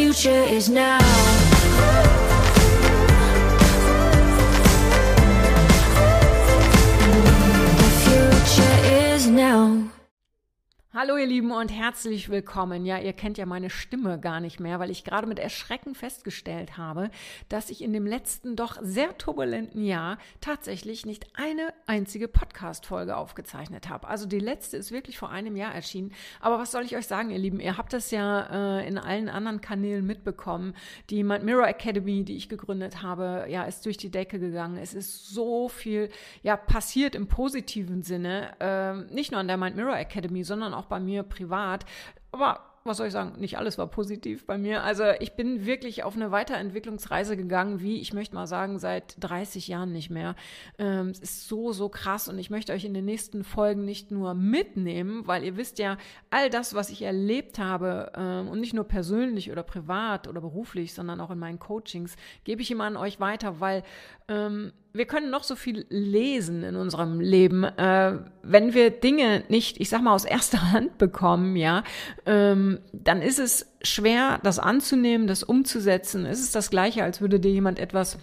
future is now. The future is now. Hallo ihr Lieben und herzlich willkommen. Ja, ihr kennt ja meine Stimme gar nicht mehr, weil ich gerade mit Erschrecken festgestellt habe, dass ich in dem letzten doch sehr turbulenten Jahr tatsächlich nicht eine einzige Podcast-Folge aufgezeichnet habe. Also die letzte ist wirklich vor einem Jahr erschienen. Aber was soll ich euch sagen, ihr Lieben? Ihr habt das ja äh, in allen anderen Kanälen mitbekommen. Die Mind Mirror Academy, die ich gegründet habe, ja, ist durch die Decke gegangen. Es ist so viel, ja, passiert im positiven Sinne. Äh, nicht nur an der Mind Mirror Academy, sondern auch auch bei mir privat. Aber was soll ich sagen, nicht alles war positiv bei mir. Also ich bin wirklich auf eine Weiterentwicklungsreise gegangen, wie ich möchte mal sagen, seit 30 Jahren nicht mehr. Ähm, es ist so, so krass und ich möchte euch in den nächsten Folgen nicht nur mitnehmen, weil ihr wisst ja, all das, was ich erlebt habe ähm, und nicht nur persönlich oder privat oder beruflich, sondern auch in meinen Coachings, gebe ich immer an euch weiter, weil ähm, wir können noch so viel lesen in unserem Leben, äh, wenn wir Dinge nicht, ich sag mal, aus erster Hand bekommen, ja, ähm, dann ist es schwer, das anzunehmen, das umzusetzen. Es ist das Gleiche, als würde dir jemand etwas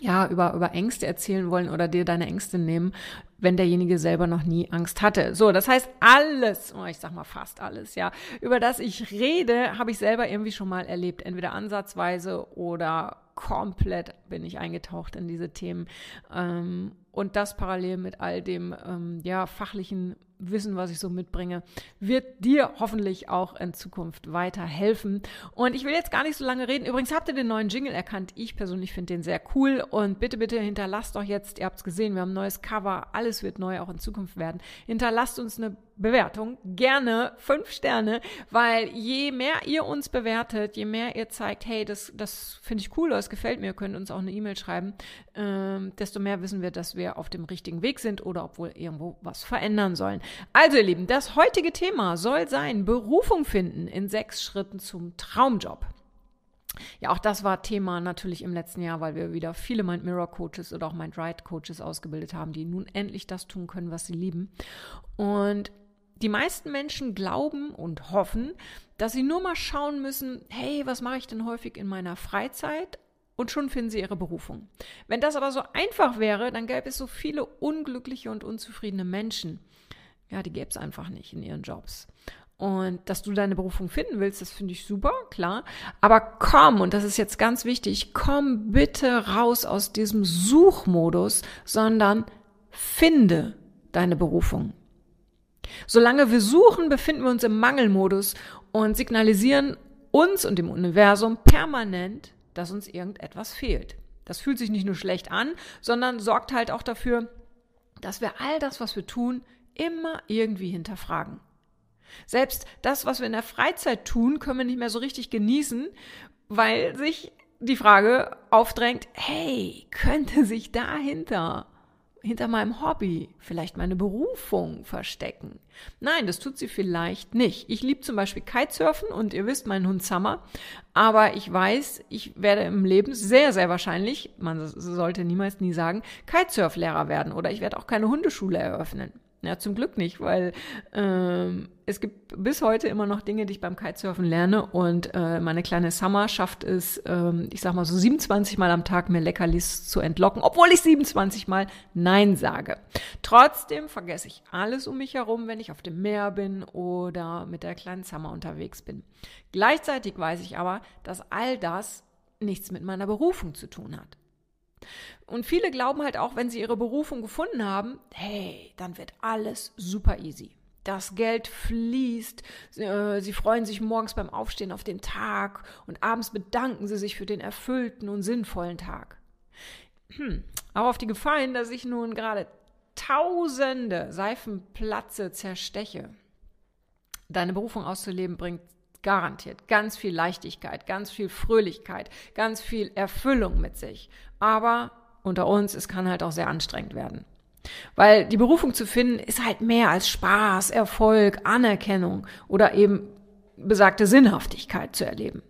ja, über, über Ängste erzählen wollen oder dir deine Ängste nehmen, wenn derjenige selber noch nie Angst hatte. So, das heißt, alles, oh, ich sag mal fast alles, ja, über das ich rede, habe ich selber irgendwie schon mal erlebt. Entweder ansatzweise oder komplett bin ich eingetaucht in diese Themen. Ähm, und das parallel mit all dem ähm, ja, fachlichen Wissen, was ich so mitbringe, wird dir hoffentlich auch in Zukunft weiterhelfen. Und ich will jetzt gar nicht so lange reden. Übrigens habt ihr den neuen Jingle erkannt. Ich persönlich finde den sehr cool. Und bitte, bitte hinterlasst doch jetzt, ihr habt es gesehen, wir haben ein neues Cover. Alles wird neu auch in Zukunft werden. Hinterlasst uns eine Bewertung. Gerne fünf Sterne, weil je mehr ihr uns bewertet, je mehr ihr zeigt, hey, das, das finde ich cool, das gefällt mir, könnt uns auch eine E-Mail schreiben, ähm, desto mehr wissen wir, dass wir auf dem richtigen Weg sind oder obwohl irgendwo was verändern sollen. Also, ihr Lieben, das heutige Thema soll sein Berufung finden in sechs Schritten zum Traumjob. Ja, auch das war Thema natürlich im letzten Jahr, weil wir wieder viele Mind Mirror Coaches oder auch Mind Right Coaches ausgebildet haben, die nun endlich das tun können, was sie lieben. Und die meisten Menschen glauben und hoffen, dass sie nur mal schauen müssen, hey, was mache ich denn häufig in meiner Freizeit? Und schon finden sie ihre Berufung. Wenn das aber so einfach wäre, dann gäbe es so viele unglückliche und unzufriedene Menschen. Ja, die gäbe es einfach nicht in ihren Jobs. Und dass du deine Berufung finden willst, das finde ich super, klar. Aber komm, und das ist jetzt ganz wichtig, komm bitte raus aus diesem Suchmodus, sondern finde deine Berufung. Solange wir suchen, befinden wir uns im Mangelmodus und signalisieren uns und dem Universum permanent, dass uns irgendetwas fehlt. Das fühlt sich nicht nur schlecht an, sondern sorgt halt auch dafür, dass wir all das, was wir tun, immer irgendwie hinterfragen. Selbst das, was wir in der Freizeit tun, können wir nicht mehr so richtig genießen, weil sich die Frage aufdrängt, hey, könnte sich dahinter hinter meinem Hobby, vielleicht meine Berufung verstecken. Nein, das tut sie vielleicht nicht. Ich liebe zum Beispiel Kitesurfen und ihr wisst, mein Hund Summer. Aber ich weiß, ich werde im Leben sehr, sehr wahrscheinlich, man sollte niemals nie sagen, Kitesurflehrer werden oder ich werde auch keine Hundeschule eröffnen. Ja, zum Glück nicht, weil ähm, es gibt bis heute immer noch Dinge, die ich beim Kitesurfen lerne und äh, meine kleine Summer schafft es, ähm, ich sag mal so 27 Mal am Tag mir Leckerlis zu entlocken, obwohl ich 27 Mal Nein sage. Trotzdem vergesse ich alles um mich herum, wenn ich auf dem Meer bin oder mit der kleinen Summer unterwegs bin. Gleichzeitig weiß ich aber, dass all das nichts mit meiner Berufung zu tun hat. Und viele glauben halt auch, wenn sie ihre Berufung gefunden haben, hey, dann wird alles super easy. Das Geld fließt, äh, sie freuen sich morgens beim Aufstehen auf den Tag und abends bedanken sie sich für den erfüllten und sinnvollen Tag. Hm. Aber auf die Gefallen, dass ich nun gerade tausende Seifenplatze zersteche. Deine Berufung auszuleben bringt garantiert ganz viel Leichtigkeit, ganz viel Fröhlichkeit, ganz viel Erfüllung mit sich. Aber unter uns, es kann halt auch sehr anstrengend werden. Weil die Berufung zu finden ist halt mehr als Spaß, Erfolg, Anerkennung oder eben besagte Sinnhaftigkeit zu erleben.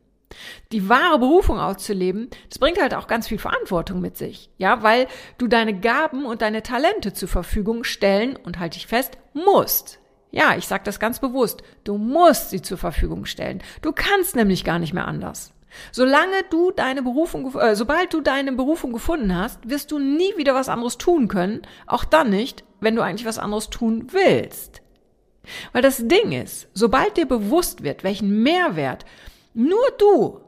Die wahre Berufung auszuleben, das bringt halt auch ganz viel Verantwortung mit sich. Ja, weil du deine Gaben und deine Talente zur Verfügung stellen und halte ich fest, musst. Ja, ich sage das ganz bewusst. Du musst sie zur Verfügung stellen. Du kannst nämlich gar nicht mehr anders. Solange du deine Berufung, äh, sobald du deine Berufung gefunden hast, wirst du nie wieder was anderes tun können. Auch dann nicht, wenn du eigentlich was anderes tun willst. Weil das Ding ist, sobald dir bewusst wird, welchen Mehrwert nur du,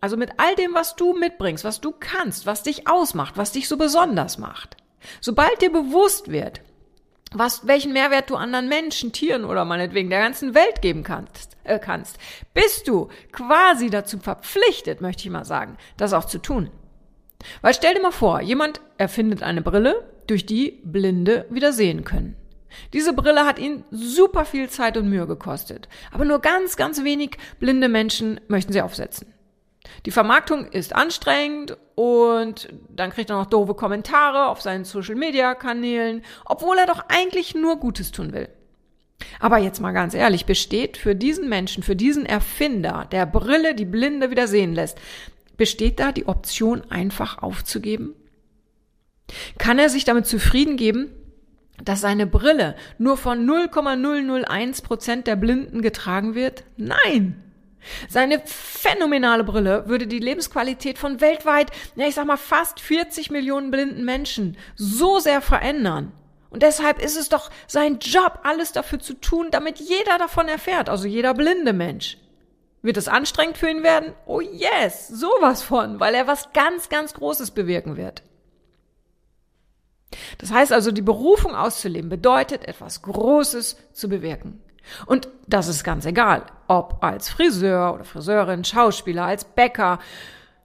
also mit all dem, was du mitbringst, was du kannst, was dich ausmacht, was dich so besonders macht, sobald dir bewusst wird, was, welchen Mehrwert du anderen Menschen, Tieren oder meinetwegen der ganzen Welt geben kannst, äh, kannst, bist du quasi dazu verpflichtet, möchte ich mal sagen, das auch zu tun. Weil stell dir mal vor, jemand erfindet eine Brille, durch die Blinde wieder sehen können. Diese Brille hat ihn super viel Zeit und Mühe gekostet, aber nur ganz, ganz wenig blinde Menschen möchten sie aufsetzen. Die Vermarktung ist anstrengend und dann kriegt er noch doofe Kommentare auf seinen Social-Media-Kanälen, obwohl er doch eigentlich nur Gutes tun will. Aber jetzt mal ganz ehrlich, besteht für diesen Menschen, für diesen Erfinder der Brille, die Blinde wieder sehen lässt, besteht da die Option einfach aufzugeben? Kann er sich damit zufrieden geben, dass seine Brille nur von 0,001 Prozent der Blinden getragen wird? Nein! Seine phänomenale Brille würde die Lebensqualität von weltweit, ja, ich sag mal fast 40 Millionen blinden Menschen so sehr verändern. Und deshalb ist es doch sein Job, alles dafür zu tun, damit jeder davon erfährt, also jeder blinde Mensch. Wird es anstrengend für ihn werden? Oh yes, sowas von, weil er was ganz, ganz Großes bewirken wird. Das heißt also, die Berufung auszuleben bedeutet, etwas Großes zu bewirken. Und das ist ganz egal, ob als Friseur oder Friseurin, Schauspieler, als Bäcker.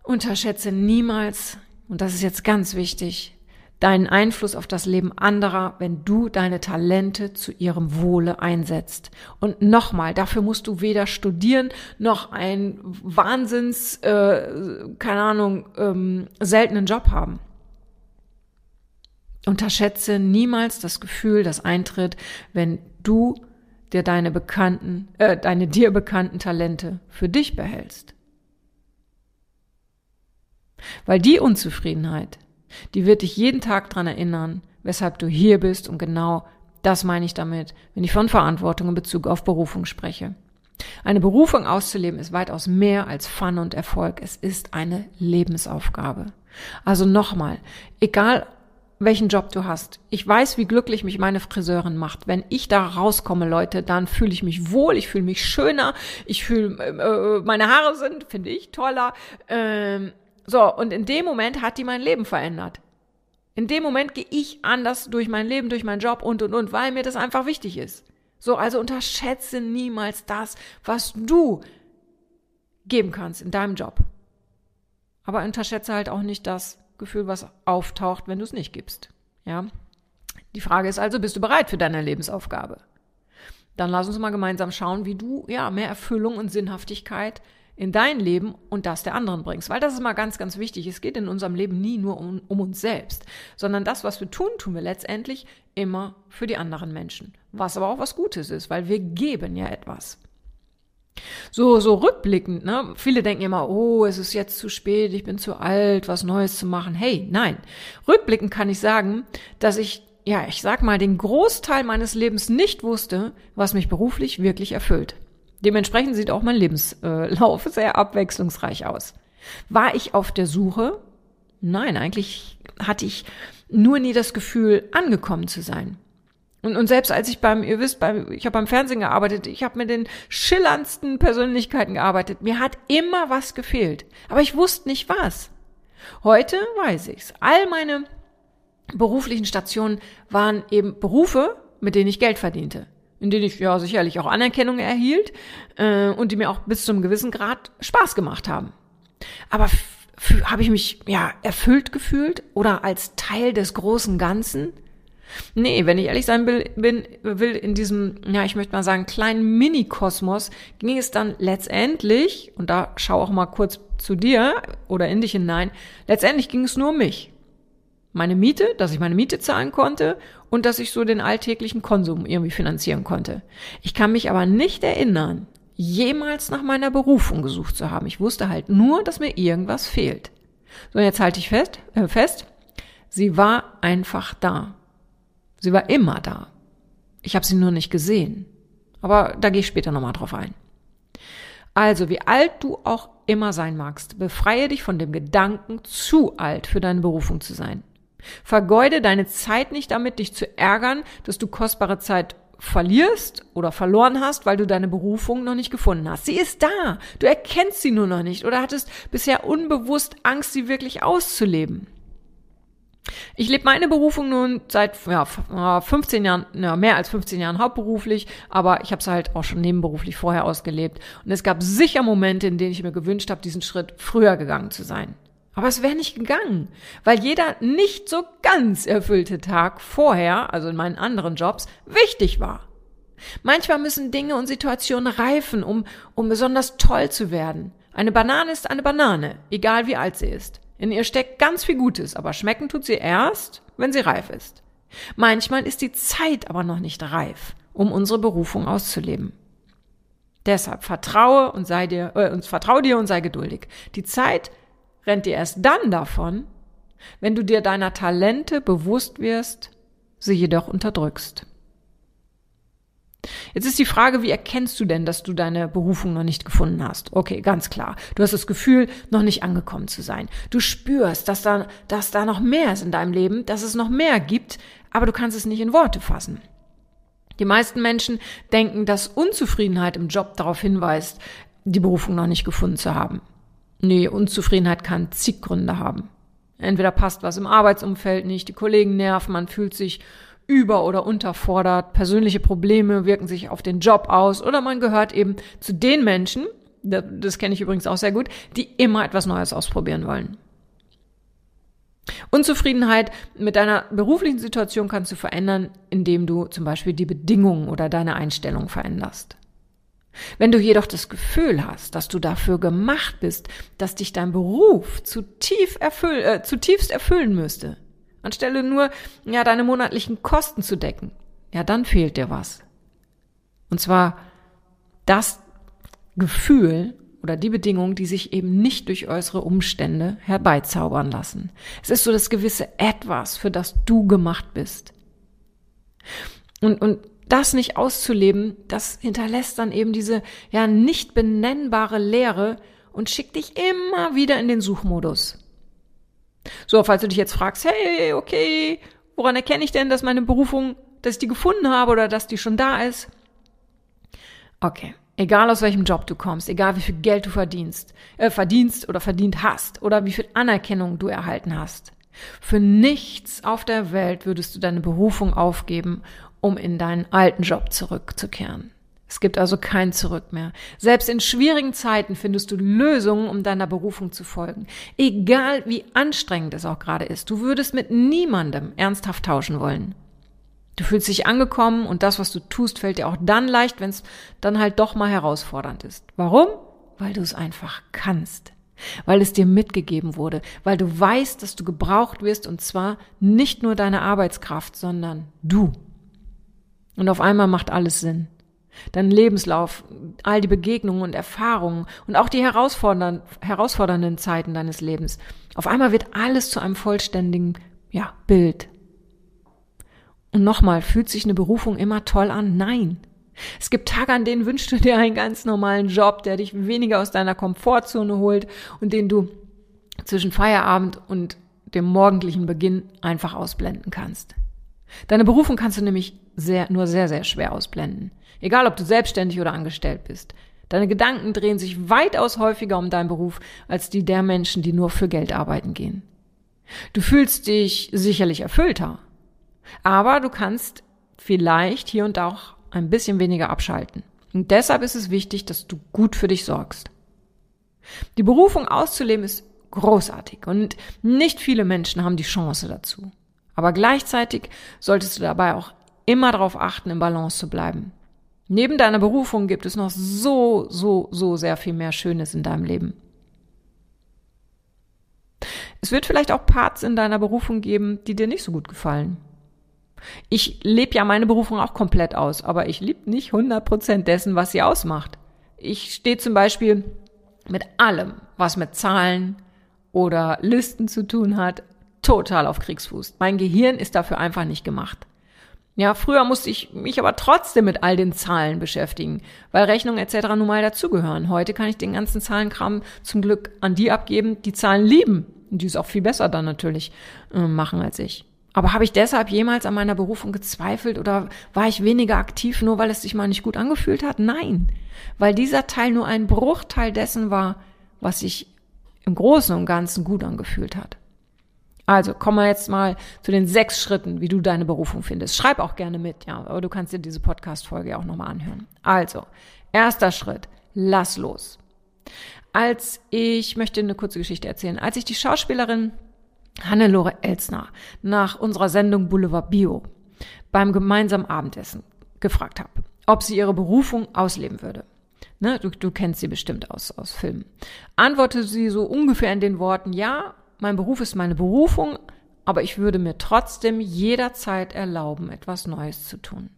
Unterschätze niemals, und das ist jetzt ganz wichtig, deinen Einfluss auf das Leben anderer, wenn du deine Talente zu ihrem Wohle einsetzt. Und nochmal, dafür musst du weder studieren noch einen Wahnsinns, äh, keine Ahnung, ähm, seltenen Job haben. Unterschätze niemals das Gefühl, das eintritt, wenn du dir deine bekannten, äh, deine dir bekannten Talente für dich behältst. Weil die Unzufriedenheit, die wird dich jeden Tag dran erinnern, weshalb du hier bist und genau das meine ich damit, wenn ich von Verantwortung in Bezug auf Berufung spreche. Eine Berufung auszuleben ist weitaus mehr als Fun und Erfolg. Es ist eine Lebensaufgabe. Also nochmal, egal welchen Job du hast. Ich weiß, wie glücklich mich meine Friseurin macht. Wenn ich da rauskomme, Leute, dann fühle ich mich wohl, ich fühle mich schöner, ich fühle, äh, äh, meine Haare sind, finde ich, toller. Ähm, so, und in dem Moment hat die mein Leben verändert. In dem Moment gehe ich anders durch mein Leben, durch meinen Job und, und, und, weil mir das einfach wichtig ist. So, also unterschätze niemals das, was du geben kannst in deinem Job. Aber unterschätze halt auch nicht das, Gefühl, was auftaucht, wenn du es nicht gibst. Ja? Die Frage ist also, bist du bereit für deine Lebensaufgabe? Dann lass uns mal gemeinsam schauen, wie du ja mehr Erfüllung und Sinnhaftigkeit in dein Leben und das der anderen bringst. Weil das ist mal ganz, ganz wichtig. Es geht in unserem Leben nie nur um, um uns selbst, sondern das, was wir tun, tun wir letztendlich immer für die anderen Menschen. Was aber auch was Gutes ist, weil wir geben ja etwas. So, so rückblickend, ne? Viele denken immer, oh, es ist jetzt zu spät, ich bin zu alt, was Neues zu machen. Hey, nein. Rückblickend kann ich sagen, dass ich, ja, ich sag mal, den Großteil meines Lebens nicht wusste, was mich beruflich wirklich erfüllt. Dementsprechend sieht auch mein Lebenslauf sehr abwechslungsreich aus. War ich auf der Suche? Nein, eigentlich hatte ich nur nie das Gefühl, angekommen zu sein. Und, und selbst als ich beim, ihr wisst, beim, ich habe beim Fernsehen gearbeitet, ich habe mit den schillerndsten Persönlichkeiten gearbeitet. Mir hat immer was gefehlt. Aber ich wusste nicht was. Heute weiß ich's. All meine beruflichen Stationen waren eben Berufe, mit denen ich Geld verdiente. In denen ich ja sicherlich auch Anerkennung erhielt äh, und die mir auch bis zum gewissen Grad Spaß gemacht haben. Aber habe ich mich ja erfüllt gefühlt oder als Teil des großen Ganzen? Nee, wenn ich ehrlich sein will, bin, will in diesem, ja, ich möchte mal sagen, kleinen Mini-Kosmos ging es dann letztendlich, und da schau auch mal kurz zu dir oder in dich hinein, letztendlich ging es nur um mich. Meine Miete, dass ich meine Miete zahlen konnte und dass ich so den alltäglichen Konsum irgendwie finanzieren konnte. Ich kann mich aber nicht erinnern, jemals nach meiner Berufung gesucht zu haben. Ich wusste halt nur, dass mir irgendwas fehlt. So, jetzt halte ich fest, äh, fest, sie war einfach da. Sie war immer da. Ich habe sie nur nicht gesehen. Aber da gehe ich später nochmal drauf ein. Also, wie alt du auch immer sein magst, befreie dich von dem Gedanken, zu alt für deine Berufung zu sein. Vergeude deine Zeit nicht damit, dich zu ärgern, dass du kostbare Zeit verlierst oder verloren hast, weil du deine Berufung noch nicht gefunden hast. Sie ist da. Du erkennst sie nur noch nicht oder hattest bisher unbewusst Angst, sie wirklich auszuleben. Ich lebe meine Berufung nun seit ja, 15 Jahren, ja, mehr als 15 Jahren hauptberuflich, aber ich habe es halt auch schon nebenberuflich vorher ausgelebt. Und es gab sicher Momente, in denen ich mir gewünscht habe, diesen Schritt früher gegangen zu sein. Aber es wäre nicht gegangen, weil jeder nicht so ganz erfüllte Tag vorher, also in meinen anderen Jobs, wichtig war. Manchmal müssen Dinge und Situationen reifen, um, um besonders toll zu werden. Eine Banane ist eine Banane, egal wie alt sie ist. In ihr steckt ganz viel Gutes, aber schmecken tut sie erst, wenn sie reif ist. Manchmal ist die Zeit aber noch nicht reif, um unsere Berufung auszuleben. Deshalb vertraue und sei dir, äh, und vertraue dir und sei geduldig. Die Zeit rennt dir erst dann davon, wenn du dir deiner Talente bewusst wirst, sie jedoch unterdrückst. Jetzt ist die Frage, wie erkennst du denn, dass du deine Berufung noch nicht gefunden hast? Okay, ganz klar. Du hast das Gefühl, noch nicht angekommen zu sein. Du spürst, dass da, dass da noch mehr ist in deinem Leben, dass es noch mehr gibt, aber du kannst es nicht in Worte fassen. Die meisten Menschen denken, dass Unzufriedenheit im Job darauf hinweist, die Berufung noch nicht gefunden zu haben. Nee, Unzufriedenheit kann zig Gründe haben. Entweder passt was im Arbeitsumfeld nicht, die Kollegen nerven, man fühlt sich über- oder unterfordert, persönliche Probleme wirken sich auf den Job aus oder man gehört eben zu den Menschen, das kenne ich übrigens auch sehr gut, die immer etwas Neues ausprobieren wollen. Unzufriedenheit mit deiner beruflichen Situation kannst du verändern, indem du zum Beispiel die Bedingungen oder deine Einstellung veränderst. Wenn du jedoch das Gefühl hast, dass du dafür gemacht bist, dass dich dein Beruf zutief erfüll, äh, zutiefst erfüllen müsste, anstelle nur, ja, deine monatlichen Kosten zu decken, ja, dann fehlt dir was. Und zwar das Gefühl oder die Bedingung, die sich eben nicht durch äußere Umstände herbeizaubern lassen. Es ist so das gewisse Etwas, für das du gemacht bist. Und, und das nicht auszuleben, das hinterlässt dann eben diese ja nicht benennbare Leere und schickt dich immer wieder in den Suchmodus. So, falls du dich jetzt fragst, hey, okay, woran erkenne ich denn, dass meine Berufung, dass ich die gefunden habe oder dass die schon da ist? Okay, egal aus welchem Job du kommst, egal wie viel Geld du verdienst, äh, verdienst oder verdient hast oder wie viel Anerkennung du erhalten hast. Für nichts auf der Welt würdest du deine Berufung aufgeben, um in deinen alten Job zurückzukehren. Es gibt also kein Zurück mehr. Selbst in schwierigen Zeiten findest du Lösungen, um deiner Berufung zu folgen. Egal wie anstrengend es auch gerade ist, du würdest mit niemandem ernsthaft tauschen wollen. Du fühlst dich angekommen und das, was du tust, fällt dir auch dann leicht, wenn es dann halt doch mal herausfordernd ist. Warum? Weil du es einfach kannst. Weil es dir mitgegeben wurde, weil du weißt, dass du gebraucht wirst und zwar nicht nur deine Arbeitskraft, sondern du. Und auf einmal macht alles Sinn dein Lebenslauf, all die Begegnungen und Erfahrungen und auch die herausfordernden, herausfordernden Zeiten deines Lebens. Auf einmal wird alles zu einem vollständigen, ja, Bild. Und nochmal, fühlt sich eine Berufung immer toll an? Nein. Es gibt Tage, an denen wünschst du dir einen ganz normalen Job, der dich weniger aus deiner Komfortzone holt und den du zwischen Feierabend und dem morgendlichen Beginn einfach ausblenden kannst. Deine Berufung kannst du nämlich sehr, nur sehr, sehr schwer ausblenden. Egal, ob du selbstständig oder angestellt bist. Deine Gedanken drehen sich weitaus häufiger um deinen Beruf als die der Menschen, die nur für Geld arbeiten gehen. Du fühlst dich sicherlich erfüllter, aber du kannst vielleicht hier und da auch ein bisschen weniger abschalten. Und deshalb ist es wichtig, dass du gut für dich sorgst. Die Berufung auszuleben ist großartig und nicht viele Menschen haben die Chance dazu. Aber gleichzeitig solltest du dabei auch immer darauf achten, im Balance zu bleiben. Neben deiner Berufung gibt es noch so, so, so sehr viel mehr Schönes in deinem Leben. Es wird vielleicht auch Parts in deiner Berufung geben, die dir nicht so gut gefallen. Ich lebe ja meine Berufung auch komplett aus, aber ich liebe nicht 100% dessen, was sie ausmacht. Ich stehe zum Beispiel mit allem, was mit Zahlen oder Listen zu tun hat, total auf Kriegsfuß. Mein Gehirn ist dafür einfach nicht gemacht. Ja, früher musste ich mich aber trotzdem mit all den Zahlen beschäftigen, weil Rechnungen etc. nun mal dazugehören. Heute kann ich den ganzen Zahlenkram zum Glück an die abgeben, die Zahlen lieben. Und die es auch viel besser dann natürlich äh, machen als ich. Aber habe ich deshalb jemals an meiner Berufung gezweifelt oder war ich weniger aktiv, nur weil es sich mal nicht gut angefühlt hat? Nein, weil dieser Teil nur ein Bruchteil dessen war, was sich im Großen und Ganzen gut angefühlt hat. Also kommen wir jetzt mal zu den sechs Schritten, wie du deine Berufung findest. Schreib auch gerne mit, ja, aber du kannst dir diese Podcast-Folge auch nochmal anhören. Also, erster Schritt, lass los. Als ich möchte eine kurze Geschichte erzählen, als ich die Schauspielerin Hannelore Elsner nach unserer Sendung Boulevard Bio beim gemeinsamen Abendessen gefragt habe, ob sie ihre Berufung ausleben würde. Ne, du, du kennst sie bestimmt aus, aus Filmen. Antwortete sie so ungefähr in den Worten, ja, mein Beruf ist meine Berufung, aber ich würde mir trotzdem jederzeit erlauben, etwas Neues zu tun.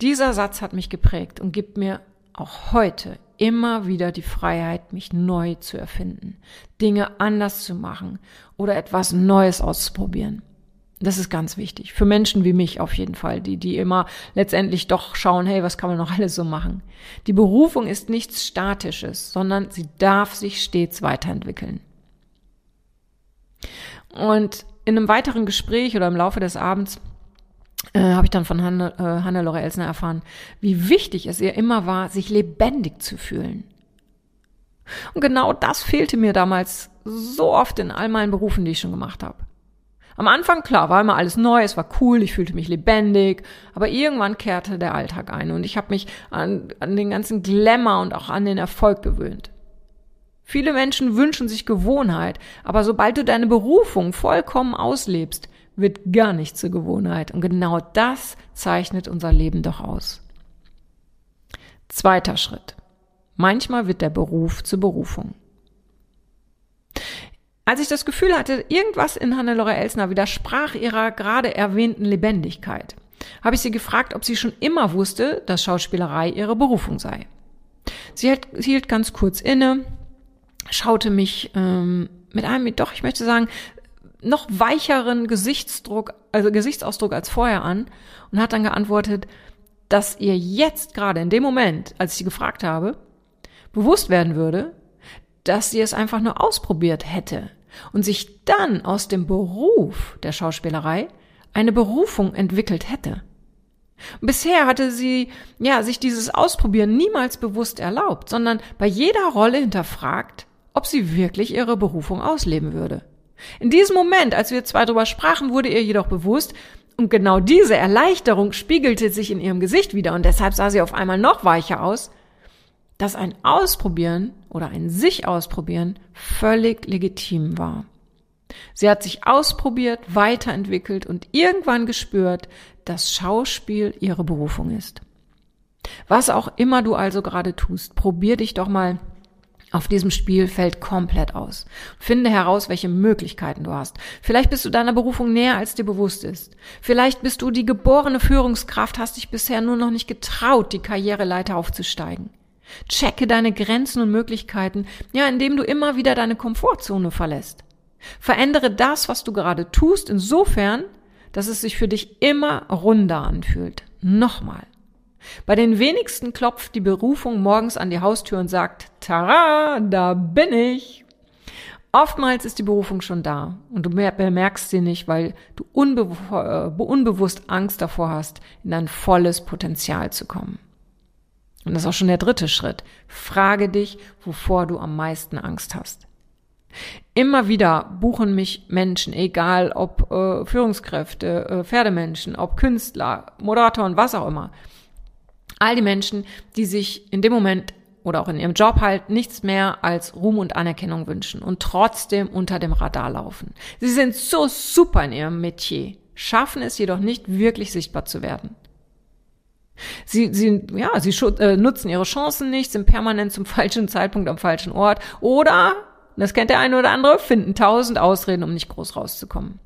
Dieser Satz hat mich geprägt und gibt mir auch heute immer wieder die Freiheit, mich neu zu erfinden, Dinge anders zu machen oder etwas Neues auszuprobieren. Das ist ganz wichtig. Für Menschen wie mich auf jeden Fall, die, die immer letztendlich doch schauen, hey, was kann man noch alles so machen? Die Berufung ist nichts Statisches, sondern sie darf sich stets weiterentwickeln. Und in einem weiteren Gespräch oder im Laufe des Abends äh, habe ich dann von Hanne, äh, Hannelore Elsner erfahren, wie wichtig es ihr immer war, sich lebendig zu fühlen. Und genau das fehlte mir damals so oft in all meinen Berufen, die ich schon gemacht habe. Am Anfang, klar, war immer alles neu, es war cool, ich fühlte mich lebendig, aber irgendwann kehrte der Alltag ein und ich habe mich an, an den ganzen Glamour und auch an den Erfolg gewöhnt. Viele Menschen wünschen sich Gewohnheit, aber sobald du deine Berufung vollkommen auslebst, wird gar nicht zur Gewohnheit. Und genau das zeichnet unser Leben doch aus. Zweiter Schritt. Manchmal wird der Beruf zur Berufung. Als ich das Gefühl hatte, irgendwas in Hannelore Elsner widersprach ihrer gerade erwähnten Lebendigkeit, habe ich sie gefragt, ob sie schon immer wusste, dass Schauspielerei ihre Berufung sei. Sie hielt ganz kurz inne, schaute mich ähm, mit einem, doch, ich möchte sagen, noch weicheren Gesichtsdruck, also Gesichtsausdruck als vorher an und hat dann geantwortet, dass ihr jetzt gerade in dem Moment, als ich sie gefragt habe, bewusst werden würde, dass sie es einfach nur ausprobiert hätte und sich dann aus dem Beruf der Schauspielerei eine Berufung entwickelt hätte. Bisher hatte sie ja sich dieses Ausprobieren niemals bewusst erlaubt, sondern bei jeder Rolle hinterfragt, ob sie wirklich ihre Berufung ausleben würde. In diesem Moment, als wir zwei darüber sprachen, wurde ihr jedoch bewusst, und genau diese Erleichterung spiegelte sich in ihrem Gesicht wieder, und deshalb sah sie auf einmal noch weicher aus, dass ein Ausprobieren oder ein sich ausprobieren völlig legitim war. Sie hat sich ausprobiert, weiterentwickelt und irgendwann gespürt, dass Schauspiel ihre Berufung ist. Was auch immer du also gerade tust, probier dich doch mal auf diesem Spielfeld komplett aus. Finde heraus, welche Möglichkeiten du hast. Vielleicht bist du deiner Berufung näher, als dir bewusst ist. Vielleicht bist du die geborene Führungskraft, hast dich bisher nur noch nicht getraut, die Karriereleiter aufzusteigen. Checke deine Grenzen und Möglichkeiten, ja, indem du immer wieder deine Komfortzone verlässt. Verändere das, was du gerade tust, insofern, dass es sich für dich immer runder anfühlt. Nochmal. Bei den wenigsten klopft die Berufung morgens an die Haustür und sagt, Tara, da bin ich. Oftmals ist die Berufung schon da und du bemerkst sie nicht, weil du unbe äh, unbewusst Angst davor hast, in dein volles Potenzial zu kommen. Und das ist auch schon der dritte Schritt. Frage dich, wovor du am meisten Angst hast. Immer wieder buchen mich Menschen, egal ob äh, Führungskräfte, äh, Pferdemenschen, ob Künstler, Moderatoren, was auch immer, All die Menschen, die sich in dem Moment oder auch in ihrem Job halt nichts mehr als Ruhm und Anerkennung wünschen und trotzdem unter dem Radar laufen. Sie sind so super in ihrem Metier, schaffen es jedoch nicht wirklich sichtbar zu werden. Sie, sie, ja, sie äh, nutzen ihre Chancen nicht, sind permanent zum falschen Zeitpunkt am falschen Ort oder, das kennt der eine oder andere, finden tausend Ausreden, um nicht groß rauszukommen.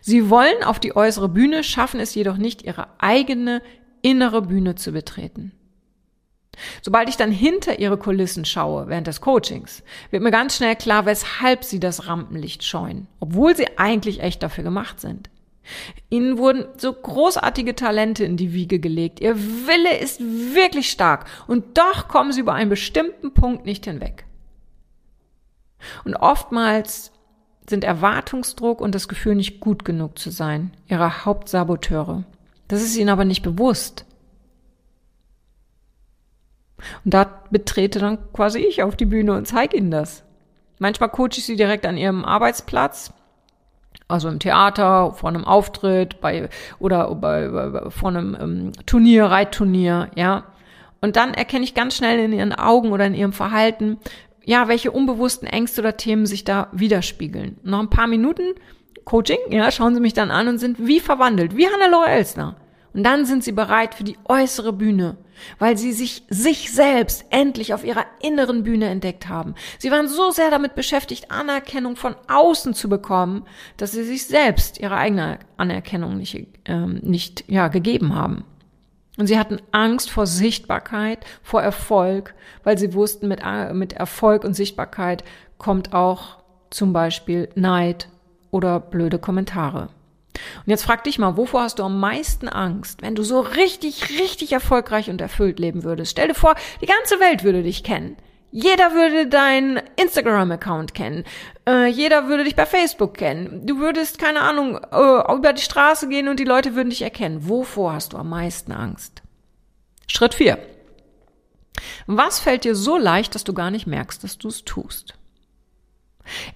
Sie wollen auf die äußere Bühne, schaffen es jedoch nicht, ihre eigene innere Bühne zu betreten. Sobald ich dann hinter ihre Kulissen schaue während des Coachings, wird mir ganz schnell klar, weshalb sie das Rampenlicht scheuen, obwohl sie eigentlich echt dafür gemacht sind. Ihnen wurden so großartige Talente in die Wiege gelegt. Ihr Wille ist wirklich stark und doch kommen Sie über einen bestimmten Punkt nicht hinweg. Und oftmals sind Erwartungsdruck und das Gefühl, nicht gut genug zu sein, Ihre Hauptsaboteure. Das ist Ihnen aber nicht bewusst. Und da betrete dann quasi ich auf die Bühne und zeige Ihnen das. Manchmal coache ich Sie direkt an Ihrem Arbeitsplatz also im Theater, vor einem Auftritt, bei oder bei, bei vor einem ähm, Turnier, Reitturnier, ja. Und dann erkenne ich ganz schnell in ihren Augen oder in ihrem Verhalten, ja, welche unbewussten Ängste oder Themen sich da widerspiegeln. Noch ein paar Minuten Coaching, ja, schauen sie mich dann an und sind wie verwandelt, wie Hannelore Elsner. Und dann sind sie bereit für die äußere Bühne, weil sie sich, sich selbst endlich auf ihrer inneren Bühne entdeckt haben. Sie waren so sehr damit beschäftigt, Anerkennung von außen zu bekommen, dass sie sich selbst ihre eigene Anerkennung nicht, ähm, nicht ja, gegeben haben. Und sie hatten Angst vor Sichtbarkeit, vor Erfolg, weil sie wussten, mit, äh, mit Erfolg und Sichtbarkeit kommt auch zum Beispiel Neid oder blöde Kommentare. Und jetzt frag dich mal, wovor hast du am meisten Angst, wenn du so richtig, richtig erfolgreich und erfüllt leben würdest? Stell dir vor, die ganze Welt würde dich kennen. Jeder würde deinen Instagram-Account kennen. Äh, jeder würde dich bei Facebook kennen. Du würdest, keine Ahnung, äh, über die Straße gehen und die Leute würden dich erkennen. Wovor hast du am meisten Angst? Schritt 4. Was fällt dir so leicht, dass du gar nicht merkst, dass du es tust?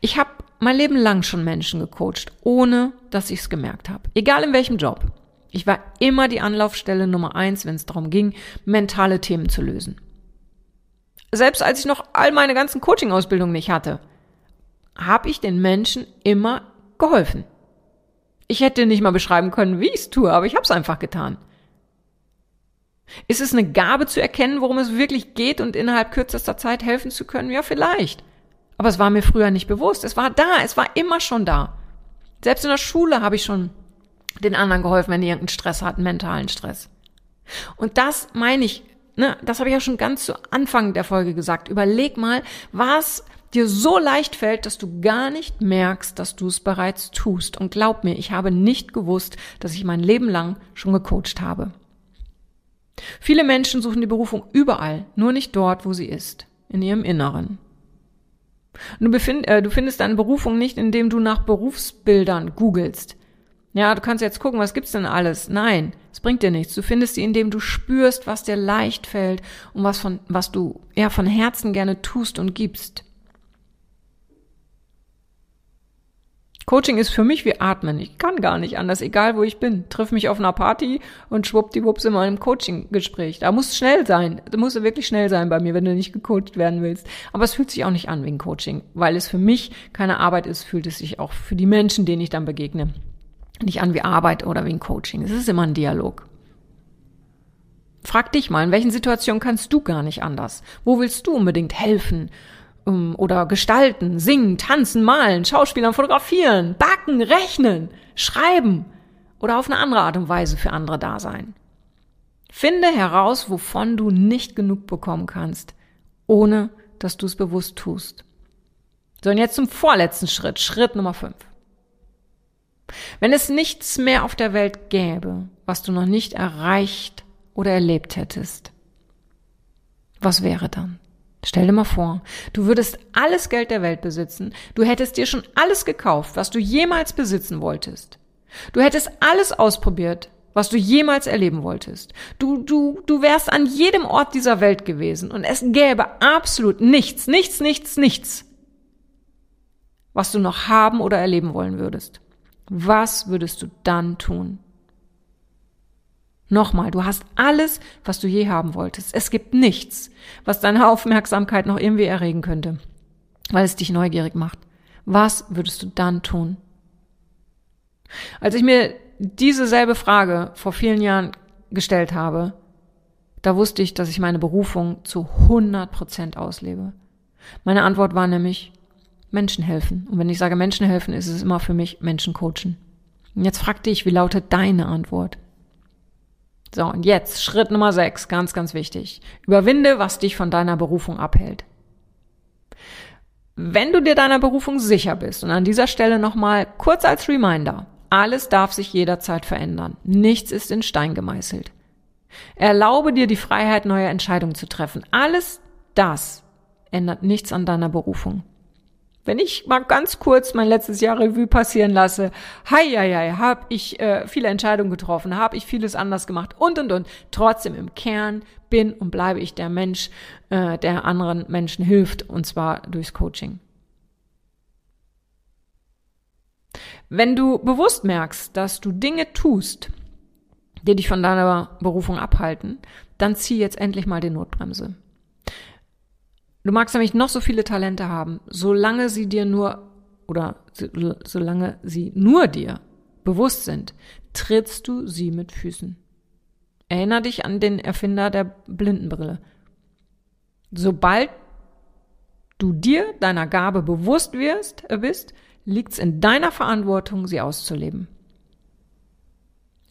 Ich habe mein Leben lang schon Menschen gecoacht, ohne dass ich es gemerkt habe. Egal in welchem Job. Ich war immer die Anlaufstelle Nummer eins, wenn es darum ging, mentale Themen zu lösen. Selbst als ich noch all meine ganzen Coaching-Ausbildungen nicht hatte, habe ich den Menschen immer geholfen. Ich hätte nicht mal beschreiben können, wie ich es tue, aber ich habe es einfach getan. Ist es eine Gabe zu erkennen, worum es wirklich geht und innerhalb kürzester Zeit helfen zu können? Ja, vielleicht. Aber es war mir früher nicht bewusst. Es war da, es war immer schon da. Selbst in der Schule habe ich schon den anderen geholfen, wenn die irgendeinen Stress hatten, mentalen Stress. Und das meine ich, ne, das habe ich ja schon ganz zu Anfang der Folge gesagt. Überleg mal, was dir so leicht fällt, dass du gar nicht merkst, dass du es bereits tust. Und glaub mir, ich habe nicht gewusst, dass ich mein Leben lang schon gecoacht habe. Viele Menschen suchen die Berufung überall, nur nicht dort, wo sie ist, in ihrem Inneren. Du, befind, äh, du findest deine Berufung nicht, indem du nach Berufsbildern googelst. Ja, du kannst jetzt gucken, was gibt's denn alles? Nein, es bringt dir nichts. Du findest sie, indem du spürst, was dir leicht fällt und was von, was du, ja, von Herzen gerne tust und gibst. Coaching ist für mich wie Atmen. Ich kann gar nicht anders, egal wo ich bin. Triff mich auf einer Party und schwuppdiwupps in meinem Coaching-Gespräch. Da muss schnell sein. Da muss wirklich schnell sein bei mir, wenn du nicht gecoacht werden willst. Aber es fühlt sich auch nicht an wegen Coaching, weil es für mich keine Arbeit ist, fühlt es sich auch für die Menschen, denen ich dann begegne, nicht an wie Arbeit oder wie ein Coaching. Es ist immer ein Dialog. Frag dich mal, in welchen Situationen kannst du gar nicht anders? Wo willst du unbedingt helfen? Ähm, oder gestalten, singen, tanzen, malen, Schauspielern, fotografieren, backen, rechnen, schreiben oder auf eine andere Art und Weise für andere da sein. Finde heraus, wovon du nicht genug bekommen kannst, ohne dass du es bewusst tust. So, und jetzt zum vorletzten Schritt, Schritt Nummer 5. Wenn es nichts mehr auf der Welt gäbe, was du noch nicht erreicht oder erlebt hättest, was wäre dann? Stell dir mal vor, du würdest alles Geld der Welt besitzen, du hättest dir schon alles gekauft, was du jemals besitzen wolltest. Du hättest alles ausprobiert, was du jemals erleben wolltest. Du, du, du wärst an jedem Ort dieser Welt gewesen und es gäbe absolut nichts, nichts, nichts, nichts, was du noch haben oder erleben wollen würdest. Was würdest du dann tun? Nochmal, du hast alles, was du je haben wolltest. Es gibt nichts, was deine Aufmerksamkeit noch irgendwie erregen könnte, weil es dich neugierig macht. Was würdest du dann tun? Als ich mir diese selbe Frage vor vielen Jahren gestellt habe, da wusste ich, dass ich meine Berufung zu 100 Prozent auslebe. Meine Antwort war nämlich Menschen helfen. Und wenn ich sage Menschen helfen, ist es immer für mich Menschen coachen. Und jetzt frag dich, wie lautet deine Antwort? So, und jetzt Schritt Nummer 6, ganz, ganz wichtig. Überwinde, was dich von deiner Berufung abhält. Wenn du dir deiner Berufung sicher bist, und an dieser Stelle nochmal kurz als Reminder, Alles darf sich jederzeit verändern. Nichts ist in Stein gemeißelt. Erlaube dir die Freiheit, neue Entscheidungen zu treffen. Alles das ändert nichts an deiner Berufung. Wenn ich mal ganz kurz mein letztes Jahr Revue passieren lasse, hei, hei, hei, habe ich äh, viele Entscheidungen getroffen, habe ich vieles anders gemacht und und und. Trotzdem im Kern bin und bleibe ich der Mensch, äh, der anderen Menschen hilft und zwar durchs Coaching. Wenn du bewusst merkst, dass du Dinge tust, die dich von deiner Berufung abhalten, dann zieh jetzt endlich mal die Notbremse. Du magst nämlich noch so viele Talente haben, solange sie dir nur oder solange sie nur dir bewusst sind, trittst du sie mit Füßen. Erinner dich an den Erfinder der Blindenbrille. Sobald du dir deiner Gabe bewusst wirst, bist, liegt es in deiner Verantwortung, sie auszuleben.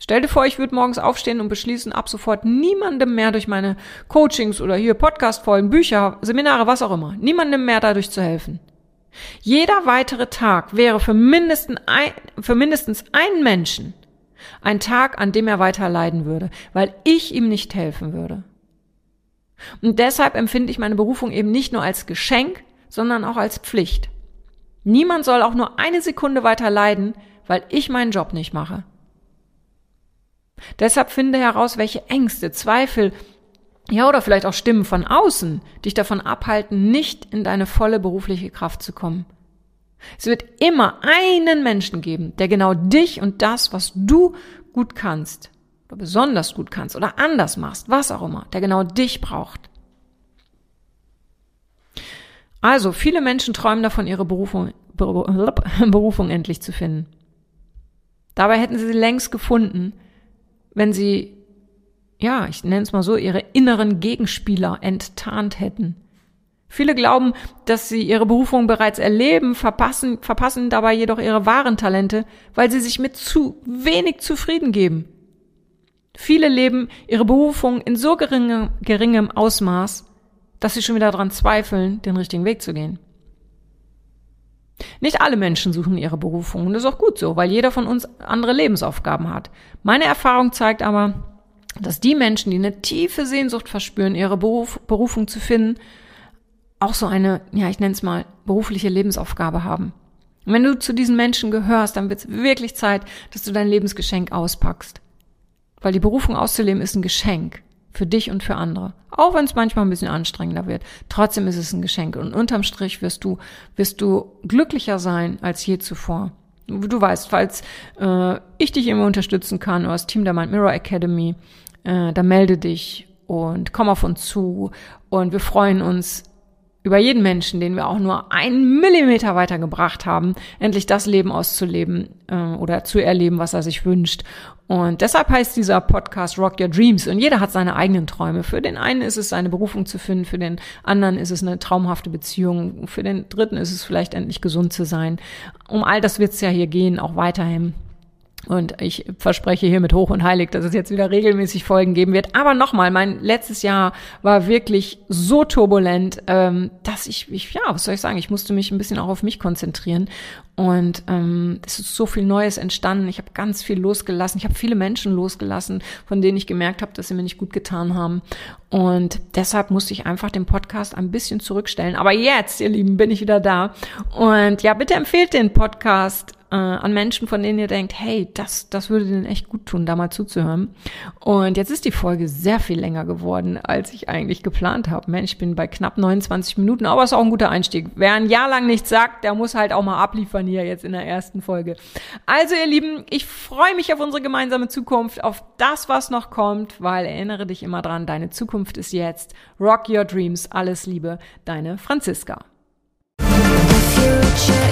Stell dir vor, ich würde morgens aufstehen und beschließen, ab sofort niemandem mehr durch meine Coachings oder hier Podcast-Folgen, Bücher, Seminare, was auch immer, niemandem mehr dadurch zu helfen. Jeder weitere Tag wäre für mindestens, ein, für mindestens einen Menschen ein Tag, an dem er weiter leiden würde, weil ich ihm nicht helfen würde. Und deshalb empfinde ich meine Berufung eben nicht nur als Geschenk, sondern auch als Pflicht. Niemand soll auch nur eine Sekunde weiter leiden, weil ich meinen Job nicht mache. Deshalb finde heraus, welche Ängste, Zweifel, ja, oder vielleicht auch Stimmen von außen dich davon abhalten, nicht in deine volle berufliche Kraft zu kommen. Es wird immer einen Menschen geben, der genau dich und das, was du gut kannst, oder besonders gut kannst, oder anders machst, was auch immer, der genau dich braucht. Also, viele Menschen träumen davon, ihre Berufung, Berufung endlich zu finden. Dabei hätten sie sie längst gefunden, wenn sie, ja, ich nenne es mal so, ihre inneren Gegenspieler enttarnt hätten. Viele glauben, dass sie ihre Berufung bereits erleben, verpassen, verpassen dabei jedoch ihre wahren Talente, weil sie sich mit zu wenig zufrieden geben. Viele leben ihre Berufung in so geringem, geringem Ausmaß, dass sie schon wieder daran zweifeln, den richtigen Weg zu gehen. Nicht alle Menschen suchen ihre Berufung und das ist auch gut so, weil jeder von uns andere Lebensaufgaben hat. Meine Erfahrung zeigt aber, dass die Menschen, die eine tiefe Sehnsucht verspüren, ihre Beruf, Berufung zu finden, auch so eine, ja, ich nenne es mal, berufliche Lebensaufgabe haben. Und wenn du zu diesen Menschen gehörst, dann wird es wirklich Zeit, dass du dein Lebensgeschenk auspackst. Weil die Berufung auszuleben ist ein Geschenk. Für dich und für andere. Auch wenn es manchmal ein bisschen anstrengender wird. Trotzdem ist es ein Geschenk. Und unterm Strich wirst du, wirst du glücklicher sein als je zuvor. Du weißt, falls äh, ich dich immer unterstützen kann oder das Team der Mind Mirror Academy, äh, dann melde dich und komm auf uns zu. Und wir freuen uns über jeden Menschen, den wir auch nur einen Millimeter weitergebracht haben, endlich das Leben auszuleben äh, oder zu erleben, was er sich wünscht. Und deshalb heißt dieser Podcast Rock Your Dreams. Und jeder hat seine eigenen Träume. Für den einen ist es seine Berufung zu finden, für den anderen ist es eine traumhafte Beziehung, für den dritten ist es vielleicht endlich gesund zu sein. Um all das wird es ja hier gehen, auch weiterhin. Und ich verspreche hiermit hoch und heilig, dass es jetzt wieder regelmäßig Folgen geben wird. Aber nochmal, mein letztes Jahr war wirklich so turbulent, ähm, dass ich, ich, ja, was soll ich sagen, ich musste mich ein bisschen auch auf mich konzentrieren. Und ähm, es ist so viel Neues entstanden. Ich habe ganz viel losgelassen. Ich habe viele Menschen losgelassen, von denen ich gemerkt habe, dass sie mir nicht gut getan haben. Und deshalb musste ich einfach den Podcast ein bisschen zurückstellen. Aber jetzt, ihr Lieben, bin ich wieder da. Und ja, bitte empfehlt den Podcast äh, an Menschen, von denen ihr denkt, hey, das, das würde denen echt gut tun, da mal zuzuhören. Und jetzt ist die Folge sehr viel länger geworden, als ich eigentlich geplant habe. Mensch, ich bin bei knapp 29 Minuten, aber ist auch ein guter Einstieg. Wer ein Jahr lang nichts sagt, der muss halt auch mal abliefern hier jetzt in der ersten Folge. Also ihr Lieben, ich freue mich auf unsere gemeinsame Zukunft, auf das, was noch kommt, weil erinnere dich immer dran, deine Zukunft ist jetzt. Rock your dreams. Alles Liebe, deine Franziska. The future